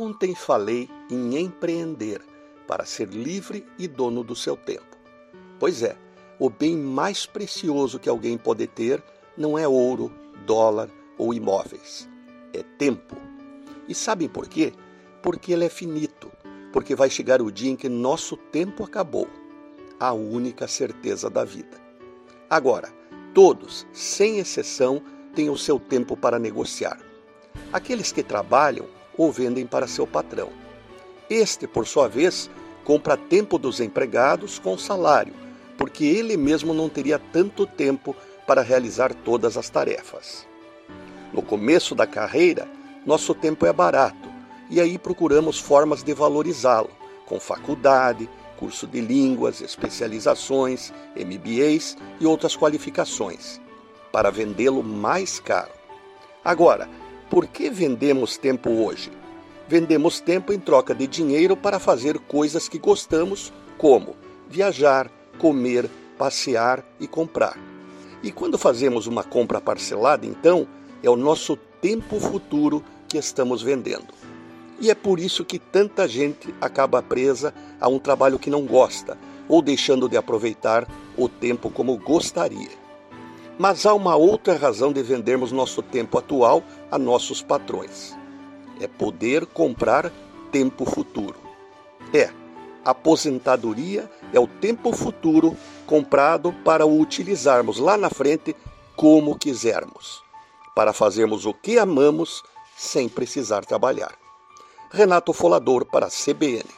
Ontem falei em empreender para ser livre e dono do seu tempo. Pois é, o bem mais precioso que alguém pode ter não é ouro, dólar ou imóveis. É tempo. E sabem por quê? Porque ele é finito. Porque vai chegar o dia em que nosso tempo acabou. A única certeza da vida. Agora, todos, sem exceção, têm o seu tempo para negociar. Aqueles que trabalham ou vendem para seu patrão. Este, por sua vez, compra tempo dos empregados com salário porque ele mesmo não teria tanto tempo para realizar todas as tarefas. No começo da carreira, nosso tempo é barato e aí procuramos formas de valorizá-lo, com faculdade, curso de línguas, especializações, MBAs e outras qualificações, para vendê-lo mais caro. Agora, por que vendemos tempo hoje? Vendemos tempo em troca de dinheiro para fazer coisas que gostamos, como viajar, comer, passear e comprar. E quando fazemos uma compra parcelada, então, é o nosso tempo futuro que estamos vendendo. E é por isso que tanta gente acaba presa a um trabalho que não gosta ou deixando de aproveitar o tempo como gostaria. Mas há uma outra razão de vendermos nosso tempo atual a nossos patrões: é poder comprar tempo futuro. É, aposentadoria é o tempo futuro comprado para o utilizarmos lá na frente como quisermos, para fazermos o que amamos sem precisar trabalhar. Renato Folador para a CBN.